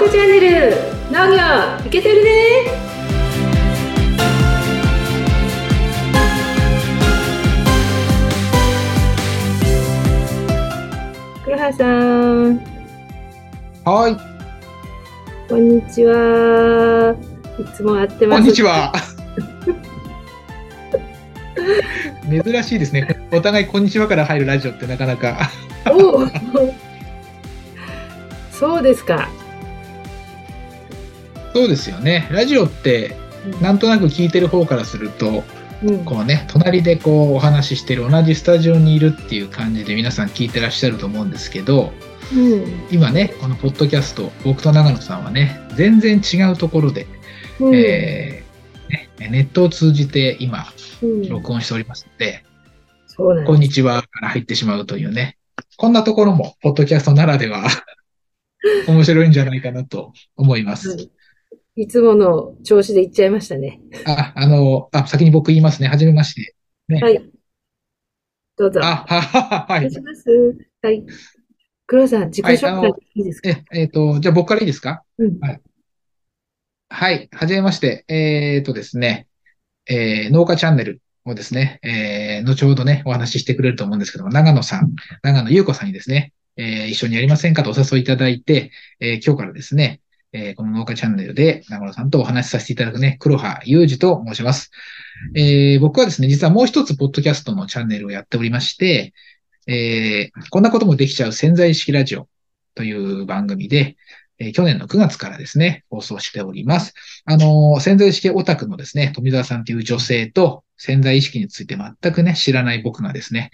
家チャンネル農業いけてるね黒原さんはい。こんにちはいつも会ってますこんにちは。珍しいですね。お互いこんにちはから入るラジオってなかなか。そうですかそうですよね。ラジオってなんとなく聞いてる方からすると、うんこうね、隣でこうお話ししてる同じスタジオにいるっていう感じで皆さん聞いてらっしゃると思うんですけど、うん今ね、このポッドキャスト、僕と長野さんはね、全然違うところで、うんえーねネットを通じて今、うん録音しておりますので、そうなんこんにちはから入ってしまうというね。こんなところも、ポッドキャストならでは、面白いんじゃないかなと思います。はいいつもの調子で言っちゃいましたね。あ、あの、あ、先に僕言いますね。はじめまして。ね。はい。どうぞ。あ、ははは、はいお願いし。ます。はい。黒田さん、自己紹介はいいいですか？え、えっ、と、じゃあ僕からいいですか？うん。はい。はじめまして。えっ、とですね、えー農家チャンネルをですね、えー後ほどね、お話ししてくれると思うんですけども、長野さん、長野優子さんにですね、えー一緒にやりませんかとお誘いいただいて、えー今日からですね、えーこの農家チャンネルで長野さんとお話しさせていただくね、黒羽裕二と申します。えー僕はですね、実はもう一つポッドキャストのチャンネルをやっておりまして、えーこんなこともできちゃう潜在意識ラジオという番組で、え去年の9月からですね、放送しております。あの潜在意識オタクのですね、富澤さんという女性と潜在意識について全くね、知らない僕がですね、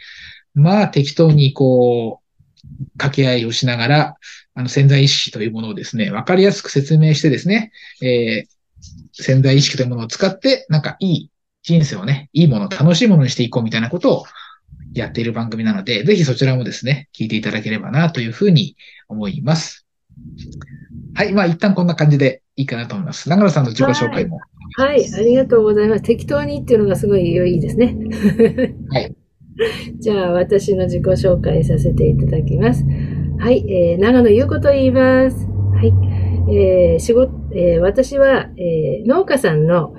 まあ適当にこう、掛け合いをしながら、あの潜在意識というものをですね、わかりやすく説明してですね、えー潜在意識というものを使って、なんかいい人生をね、いいもの、楽しいものにしていこうみたいなことをやっている番組なので、ぜひそちらもですね、聞いていただければなというふうに思います。はい。まあ、一旦こんな感じでいいかなと思います。長野さんの自己紹介も。はい、ありがとうございます。適当にっていうのがすごいいいですね。はい。じゃあ、私の自己紹介させていただきます。はい、えー、長野優子と言います。はい。えー、仕事、えー私は、えー農家さんの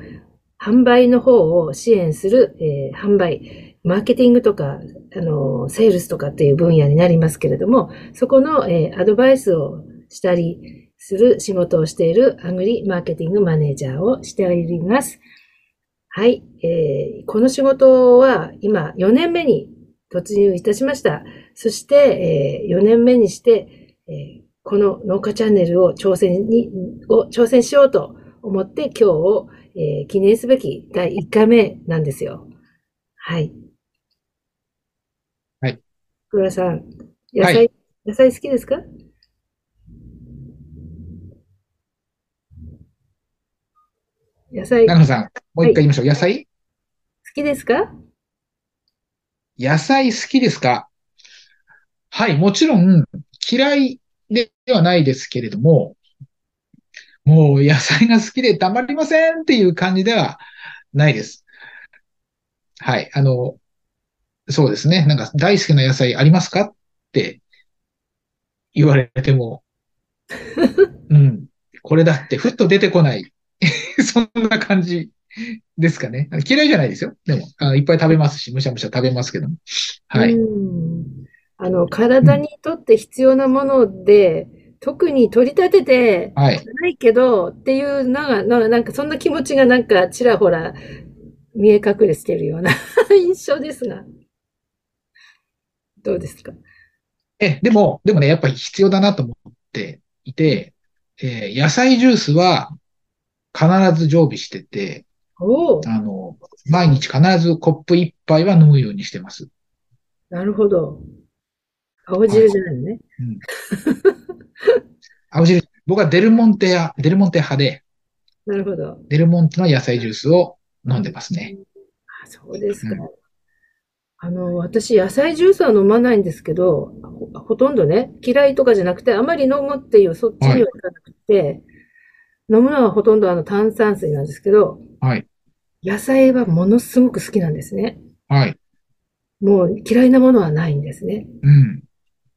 販売の方を支援する、えー販売、マーケティングとか、あのセールスとかっていう分野になりますけれども、そこの、えーアドバイスをしたりする仕事をしているアグリマーケティングマネージャーをしております。はい、えーこの仕事は今4年目に突入いたしました。そして、え4年目にして、えーこの農家チャンネルを挑戦に、を挑戦しようと思って今日を、えー記念すべき第1回目なんですよ。はい。はい。黒田さん、野菜、はい野菜好きですか？野菜好長野さん、もう一回言いましょう。野菜？きですか？野菜好きですか？はい、もちろん嫌いではないですけれども、もう野菜が好きでたまりませんっていう感じではないです。はい、あの、そうですね。なんか大好きな野菜ありますかって言われても、うん、これだってふっと出てこない。そんな感じですかね。嫌いじゃないですよ。でも、あいっぱい食べますし、むしゃむしゃ食べますけども。はい。うんあの、体にとって必要なもので、特に取り立ててはい。ないけどっていうのが、ななんかそんな気持ちがなんかちらほら見え隠れしてるような 印象ですが。どうですか？え、でも、でもね、やっぱり必要だなと思っていて、えー野菜ジュースは必ず常備してて、あの、毎日必ずコップ一杯は飲むようにしてます。なるほど。青汁じゃないのね。うん。青汁、僕はデルモンテや、デルモンテ派で、なるほど。デルモンテの野菜ジュースを飲んでますね。あ、そうですか。うんあの、私、野菜ジュースは飲まないんですけど、ほ、ほとんどね、嫌いとかじゃなくて、あまり飲むっていう、そっちにはいかなくて、飲むのはほとんどあの炭酸水なんですけど、はい。野菜はものすごく好きなんですね。はい。もう嫌いなものはないんですね。うん。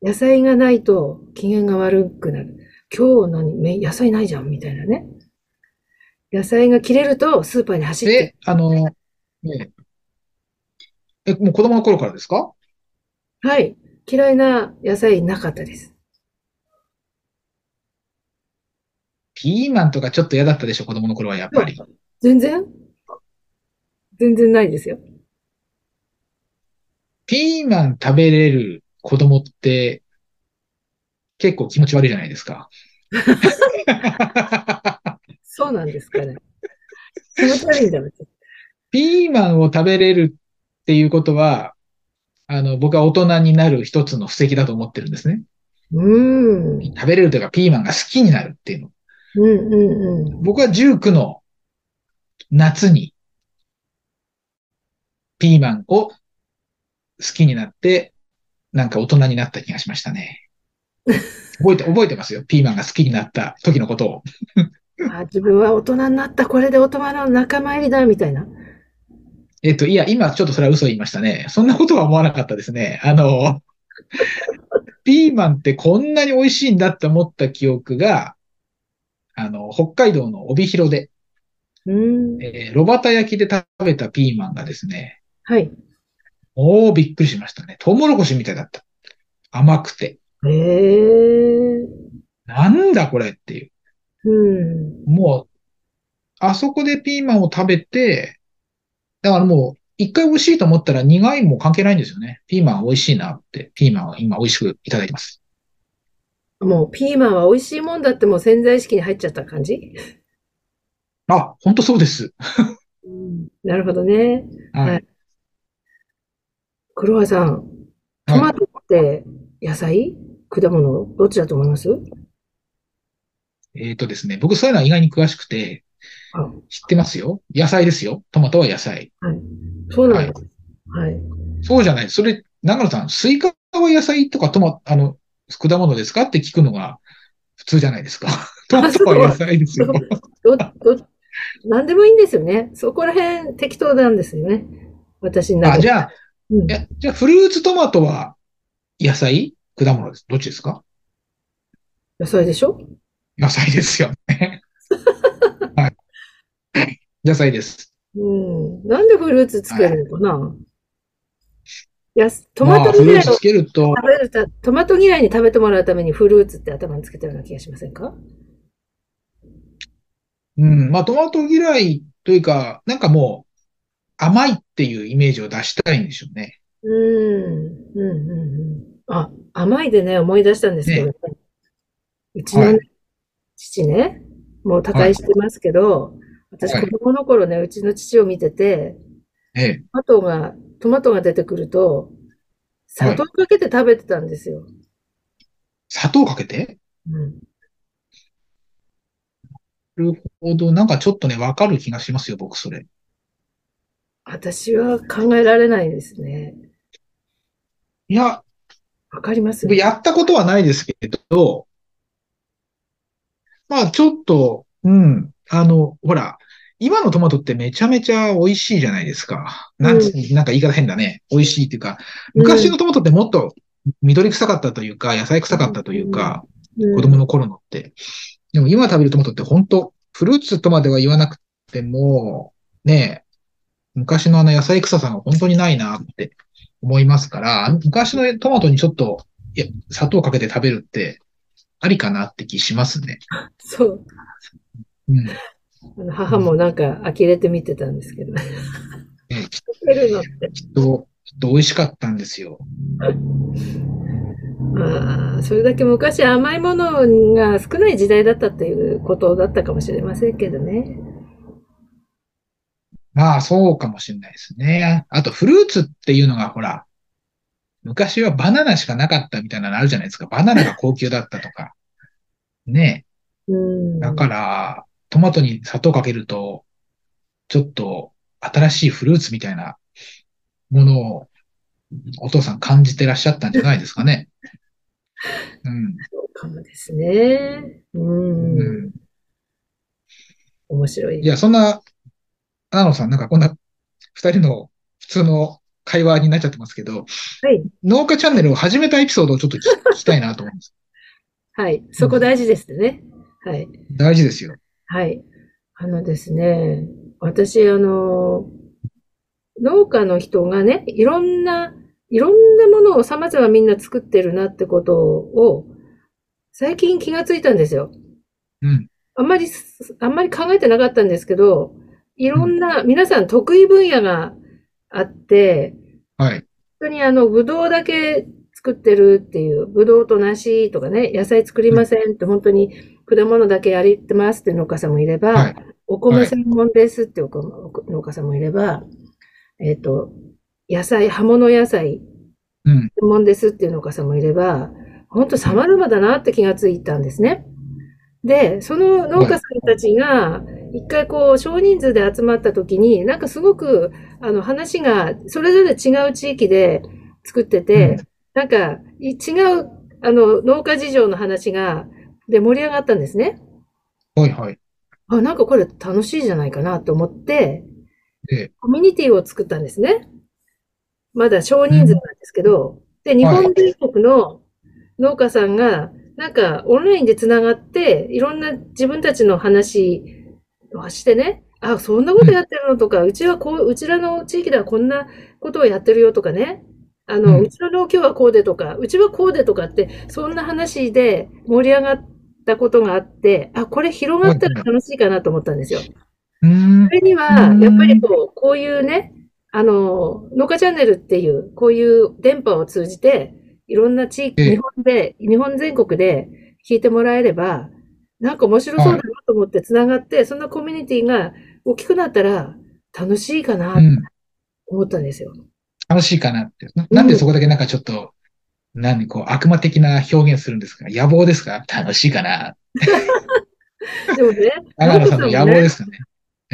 野菜がないと機嫌が悪くなる。今日何？め野菜ないじゃんみたいなね。野菜が切れるとスーパーに走ってえ、あの、ねえ、もう子供の頃からですか？はい。嫌いな野菜なかったです。ピーマンとかちょっと嫌だったでしょ、子供の頃はやっぱり。全然？全然ないですよ。ピーマン食べれる子供って結構気持ち悪いじゃないですか。そうなんですかね。気持ち悪いんだ、別にピーマンを食べれるっていうことは、あの、僕は大人になる一つの布石だと思ってるんですね。うーん。食べれるというか、ピーマンが好きになるっていうの。うんうんうん。僕は19の夏に、ピーマンを好きになって、なんか大人になった気がしましたね。覚えて、覚えてますよ。ピーマンが好きになった時のことを。あ自分は大人になった、これで大人の仲間入りだ、みたいな。えっと、いや、今ちょっとそれは嘘言いましたね。そんなことは思わなかったですね。あの、ピーマンってこんなに美味しいんだって思った記憶が、あの、北海道の帯広で、うーん。えー、炉端焼きで食べたピーマンがですね、はい。おー、びっくりしましたね。トウモロコシみたいだった。甘くて。へえ。なんだこれっていう。うん。もう、あそこでピーマンを食べて、だからもう、一回美味しいと思ったら苦いも関係ないんですよね。ピーマン美味しいなって、ピーマンを今美味しくいただいてます。もうピーマンは美味しいもんだってもう潜在意識に入っちゃった感じ？あ、本当そうです。うん。なるほどね。ははいい。黒羽さん、トマトって野菜？果物？どっちだと思います？えっとですね、僕そういうのは意外に詳しくて、あ知ってますよ。野菜ですよ。トマトは野菜。そうなんです。はい。そうじゃない。それ、長野さん、スイカは野菜とかトマ、あの、果物ですか？って聞くのが普通じゃないですか。トマトは野菜ですよ。ど、ど、なんでもいいんですよね。そこら辺適当なんですよね。私の中あ、で。じゃあ、うんいや、じゃあ、フルーツトマトは野菜？果物です。どっちですか？野菜でしょ？野菜ですよね。はい。野菜です。うん。なんでフルーツつけるのかな、やすトマまあ、ト嫌い食べるた、トマト嫌いに食べてもらうためにフルーツって頭につけたような気がしませんか？うん、まあ、トマト嫌いというか、なんかもう、甘いっていうイメージを出したいんでしょうね。うん。うん、うん、うん。あ、甘いでね、思い出したんですけどね。うちのねはい父ね、もう他界してますけど、私はい子供の頃ね、うちの父を見てて、ええ。トマトが、トマトが出てくると、砂糖かけて食べてたんですよ。砂糖かけて？うん。なるほど。なんかちょっとね、わかる気がしますよ、僕、それ。私は考えられないですね。いや、わかります？僕やったことはないですけど、まあ、ちょっと、うん、あの、ほら、今のトマトってめちゃめちゃ美味しいじゃないですか。なんつ、うなんか言い方変だね。美味しいっていうか、昔のトマトってもっと緑臭かったというか、野菜臭かったというか、うん子供の頃のって。でも今食べるトマトって本当フルーツとまでは言わなくても、ねえ、昔のあの野菜臭さが本当にないなって思いますから、昔のトマトにちょっと、いや、砂糖かけて食べるって、ありかなって気しますね。そう。うん。あの母もなんか呆れて見てたんですけど。ねえき食べるのって。きっと、きっと美味しかったんですよ。ああ、それだけ昔甘いものが少ない時代だったっていうことだったかもしれませんけどね。まあ、そうかもしれないですね。あと、フルーツっていうのが、ほら、昔はバナナしかなかったみたいなのあるじゃないですか。バナナが高級だったとか。ね。だから、トマトに砂糖かけると、ちょっと新しいフルーツみたいなものをお父さん感じてらっしゃったんじゃないですかね。うん。そうかもですね。うん。うん。面白い。いや、そんな、ア野さん、なんかこんな二人の普通の会話になっちゃってますけど、はい。農家チャンネルを始めたエピソードをちょっと聞聞きたいなと思うんです。はい。そこ大事ですね。はい。大事ですよ。はい。あのですね、私、あの、農家の人がね、いろんな、いろんなものを様々みんな作ってるなってことを、最近気がついたんですよ。うん。あんまり、あんまり考えてなかったんですけど、いろんな、皆さん得意分野があって、はい。本当にあの、ぶどうだけ作ってるっていう、ぶどうと梨とかね、野菜作りませんって本当に果物だけやってますって農家さんもいれば、はい。お米専門ですってお米農家さんもいれば、えっと、野菜、葉物野菜うん。専門ですっていう農家さんもいれば、本当様々だなって気がついたんですね。で、その農家さんたちが、一回こう、少人数で集まった時に、なんかすごく、あの、話が、それぞれ違う地域で作ってて、なんか、い違う、あの、農家事情の話が、で盛り上がったんですね。はいはい。あ、なんかこれ楽しいじゃないかなと思って、で、コミュニティを作ったんですね。まだ少人数なんですけど、で、日本全国の農家さんが、なんかオンラインでつながって、いろんな自分たちの話をしてね、あ、そんなことやってるの？とか、うちはこう、うちらの地域ではこんなことをやってるよとかね、あの、うんうちの農協はこうでとか、うちはこうでとかって、そんな話で盛り上がったことがあって、あ、これ広がったら楽しいかなと思ったんですよ。うーん。そ。れには、やっぱりこう、こういうね、あの、農家チャンネルっていう、こういう電波を通じて、いろんな地域、ええ。日本で、日本全国で聞いてもらえれば、なんか面白そうだなと思って繋がって、そんなコミュニティが大きくなったら楽しいかなとうん。思ったんですよ。楽しいかなって。ななんでそこだけなんかちょっと、何、こう、悪魔的な表現するんですか？野望ですか？楽しいかな でもね、長野さんの野望ですかね。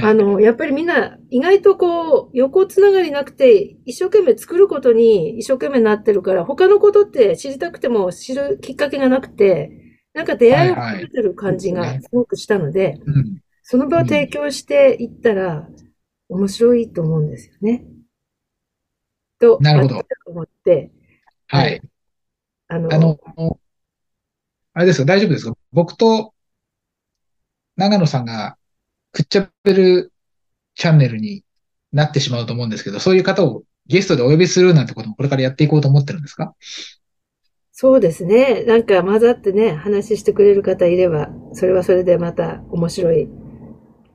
あの、やっぱりみんな意外とこう、横つながりなくて、一生懸命作ることに一生懸命なってるから、他のことって知りたくても知るきっかけがなくて、なんか出会いを求めてる感じがすごくしたので、うん。その場を提供していったら面白いと思うんですよね。と、なるほど。思って、はい。あの、あの、あれですか、大丈夫ですか？僕と長野さんがくっちゃべるチャンネルになってしまうと思うんですけど、そういう方をゲストでお呼びするなんてこともこれからやっていこうと思ってるんですか？そうですね。なんか混ざってね、話してくれる方いれば、それはそれでまた面白い、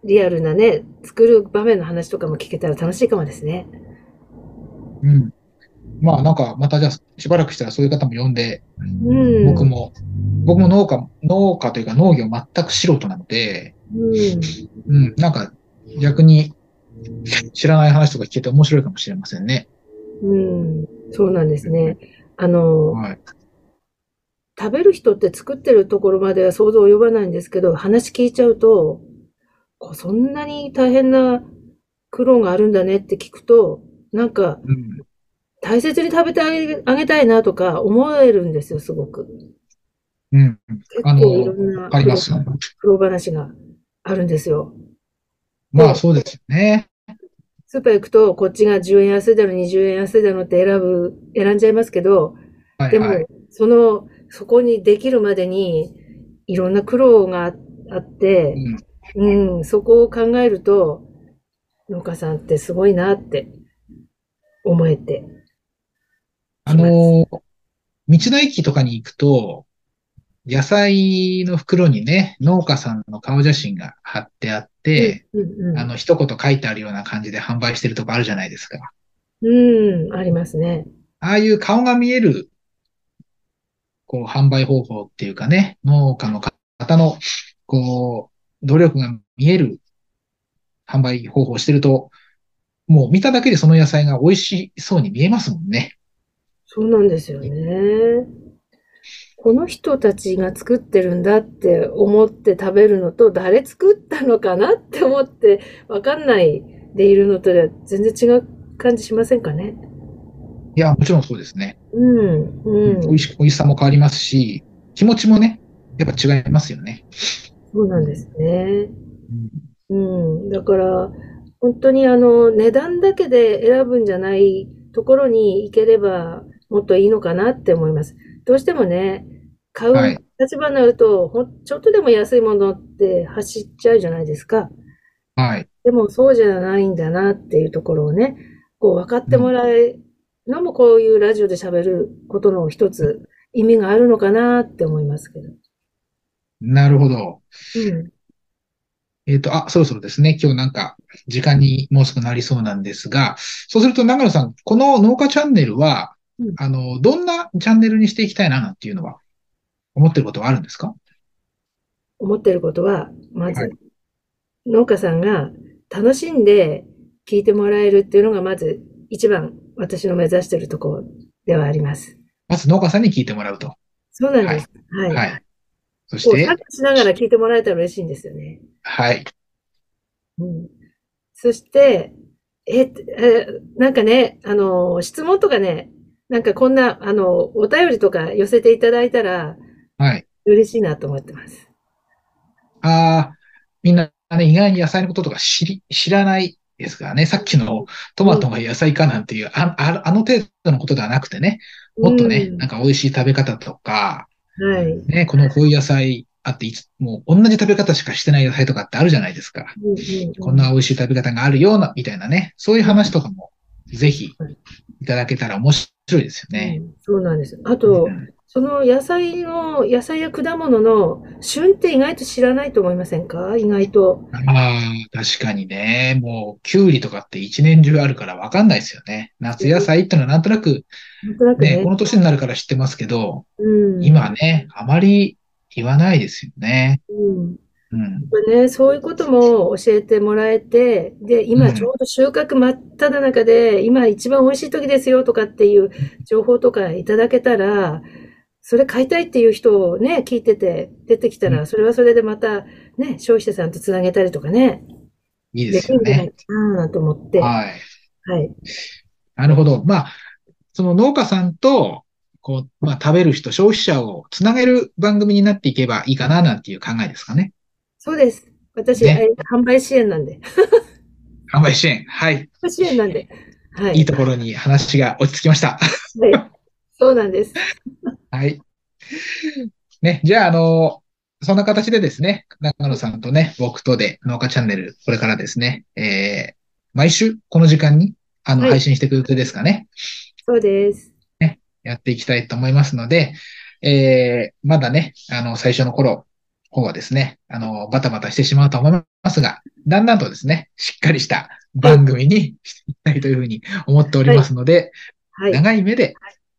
リアルなね、作る場面の話とかも聞けたら楽しいかもですね。うん。まあなんかまたじゃあしばらくしたらそういう方も呼んで、うん。僕も、僕も農家、農家というか農業全く素人なので、うん。うん、なんか逆に知らない話とか聞けて面白いかもしれませんね。うん。そうなんですね。あの、はい。食べる人って作ってるところまでは想像及ばないんですけど、話聞いちゃうと、こうそんなに大変な苦労があるんだねって聞くと、なんかうん。大切に食べてあげたいなとか思えるんですよ、すごく。うん。あ結構いろの、んな。苦労話があるんですよ。まあそうですよね。スーパー行くと、こっちが10円安いだの、20円安いだのって選ぶ、選んじゃいますけど、でもはいはい。、その、そこにできるまでに、いろんな苦労がああってう、ん。うん、そこを考えると、農家さんってすごいなって思えて。あの、道の駅とかに行くと、野菜の袋にね、農家さんの顔写真が貼ってあって、うんうんあの、一言書いてあるような感じで販売してるとこあるじゃないですか。うん、ありますね。ああいう顔が見える、こう、販売方法っていうかね、農家の方の、こう、努力が見える販売方法をしてると、もう見ただけでその野菜が美味しそうに見えますもんね。そうなんですよね。この人たちが作ってるんだって思って食べるのと、誰作ったのかなって思ってわかんないでいるのとでは全然違う感じしませんかね？いや、もちろんそうですね。うん、うん。美味し、美味しさも変わりますし、気持ちもね、やっぱ違いますよね。そうなんですね。うん。だから、本当にあの、値段だけで選ぶんじゃないところに行ければもっといいのかなって思います。どうしてもね、買うはい立場になると、ほんちょっとでも安いものって走っちゃうじゃないですか。はい。でもそうじゃないんだなっていうところをね、こう分かってもらえるのもこういうラジオで喋ることの一つ意味があるのかなって思いますけど。なるほど。うん。えっと、あ、そろそろですね。今日なんか、時間にもうすぐなりそうなんですが、そうすると長野さん、この農家チャンネルはうん、あの、どんなチャンネルにしていきたいな、なんていうのは、思ってることはあるんですか？思ってることは、まはず、農家さんが楽しんで聞いてもらえるっていうのがまず一番私の目指しているところではあります。まず農家さんに聞いてもらうと。そうなんです。はい。はい。そしてしながら聞いてもらえたら嬉しいんですよね。はい。うん。そして、え、え、なんかね、あの、質問とかね、なんかこんな、あの、お便りとか寄せていただいたらはい。嬉しいなと思ってます。ああ、みんなね、意外に野菜のこととか知り、知らないですからね。さっきのトマトが野菜かなんていう、あ、ああの程度のことではなくてね、もっとね、うんなんか美味しい食べ方とか、はい。ね、このこういう野菜あっていつ、もう同じ食べ方しかしてない野菜とかってあるじゃないですか。こんな美味しい食べ方があるような、みたいなね。そういう話とかも、ぜひはい、いただけたら面白いですよね。うんそうなんです。あとう、んその野菜の、野菜や果物の旬って意外と知らないと思いませんか？意外と。ああ、確かにね。もう、キュウリとかって一年中あるからわかんないですよね。夏野菜ってのはなんとなく、なんとなくね、ねこ。の年になるから知ってますけど、うん。今ね、あまり言わないですよね。うん。うん。ね、そういうことも教えてもらえて、で、うん今ちょうど収穫真っ只中で、今一番美味しい時ですよとかっていう情報とかいただけたら、それ買いたいっていう人をね、聞いてて出てきたうら、それはそれでまたね、消費者さんとつなげたりとかね、いいでですよね。んじゃないかなと思って、ははい。い。なるほど。まあ、その農家さんと、こう、まあ、食べる人、消費者をつなげる番組になっていけばいいかな、なんていう考えですかね。そうです。私、ねえ販売支援なんで。販売支援。はい。販売支援なんで。はい。いいところに話が落ち着きました。はい。そうなんです。はい。ね、じゃあ、あの、そんな形でですね、中野さんとね、僕とで農家チャンネル、これからですね、えー、毎週この時間に、あの、はい配信していく予定ですかね。そうです。やっていきたいと思いますので、えー、まだね、あの、最初の頃、方はですね、あの、バタバタしてしまうと思いますが、だんだんとですね、しっかりした番組にしていきたいというふうに思っておりますので、はい。長い目で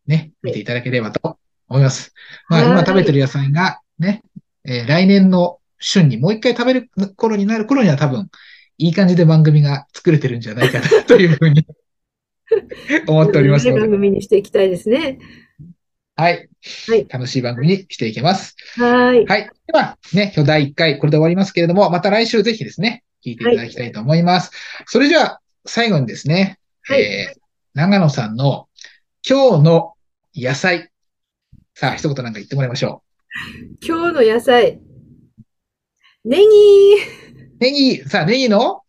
ね、見ていただければと思います。まあ、はい今食べてる野菜がね、えー来年の旬にもう一回食べる頃になる頃には多分、いい感じで番組が作れてるんじゃないかなというふうに 思っておりますの番で、組にしていきたいですね。はい。はい楽しい番組にしていきます。はい。はい。では、ね、今日第1回、これで終わりますけれども、また来週ぜひですね、聞いていただきたいと思います。それじゃあ、最後にですね、はいえー、長野さんの今日の野菜。さあ、一言なんか言ってもらいましょ今日の野菜。ネギう。ネギ、さあ、ネギの、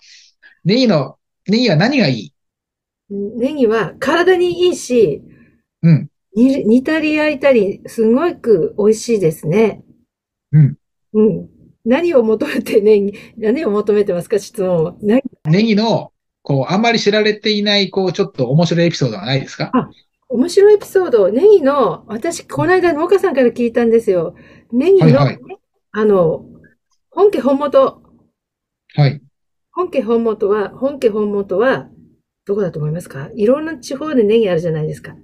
ネギの、ネギは何がいい？ネギは体にいいし、うん。煮煮たり焼いたり、すごく美味しいですね。うん。うん。何を求めてネギ、何を求めてますか？質問は。何ネギの、こう、あんまり知られていない、こう、ちょっと面白いエピソードはないですか？面白いエピソード。ネギの、私、この間農家さんから聞いたんですよ。ネギの、はいはいあの、本家本元。はい。本家本元は、本家本元は、どこだと思いますか？いろんな地方でネギあるじゃないですか。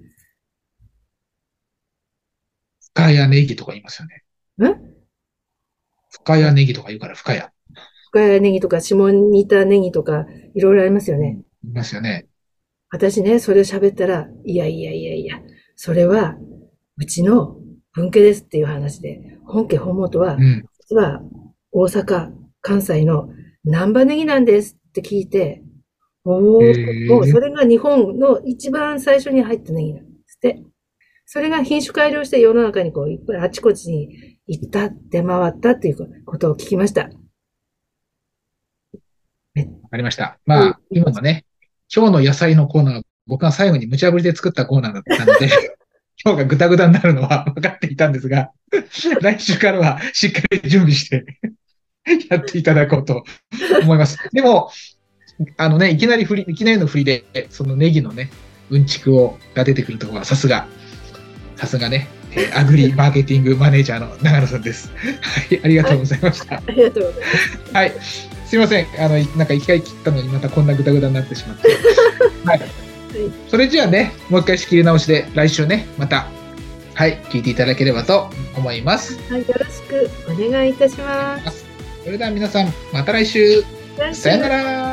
深谷ネギとか言いますよね。ん深谷ネギとか言うから深谷。深谷ネギとか、下仁田ネギとか、いろいろありますよね。言いますよね。私ね、それを喋ったら、いやいやいやいや、それは、うちの分家ですっていう話で、本家本元はう、ん。実は大阪、関西の南波ネギなんですって聞いて、おへー、ーそれが日本の一番最初に入ったネギなんですって。それが品種改良して世の中にこういっぱいあちこちに行った、出回ったっていうことを聞きました。わかりました。まあ、今のね、今日の野菜のコーナー、僕が最後に無茶ぶりで作ったコーナーだったので、今日がぐたぐたになるのは分かっていたんですが、来週からはしっかり準備してやっていただこうと思います。でも、あのね、いきなり振り、いきなりの振りで、そのネギのね、うんちくを、が出てくるところは、さすが、さすがね、えーアグリマーケティングマネージャーの長野さんです。はい、ありがとうございました。ありがとうございます。はい。すいません。あの、なんか一回切ったのにまたこんなグダグダになってしまって。はい。それじゃあね、もう一回仕切り直しで来週ね、また、はい、聞いていただければと思います。はい、よろしくお願いいたします。それでは皆さん、また来週、さよなら。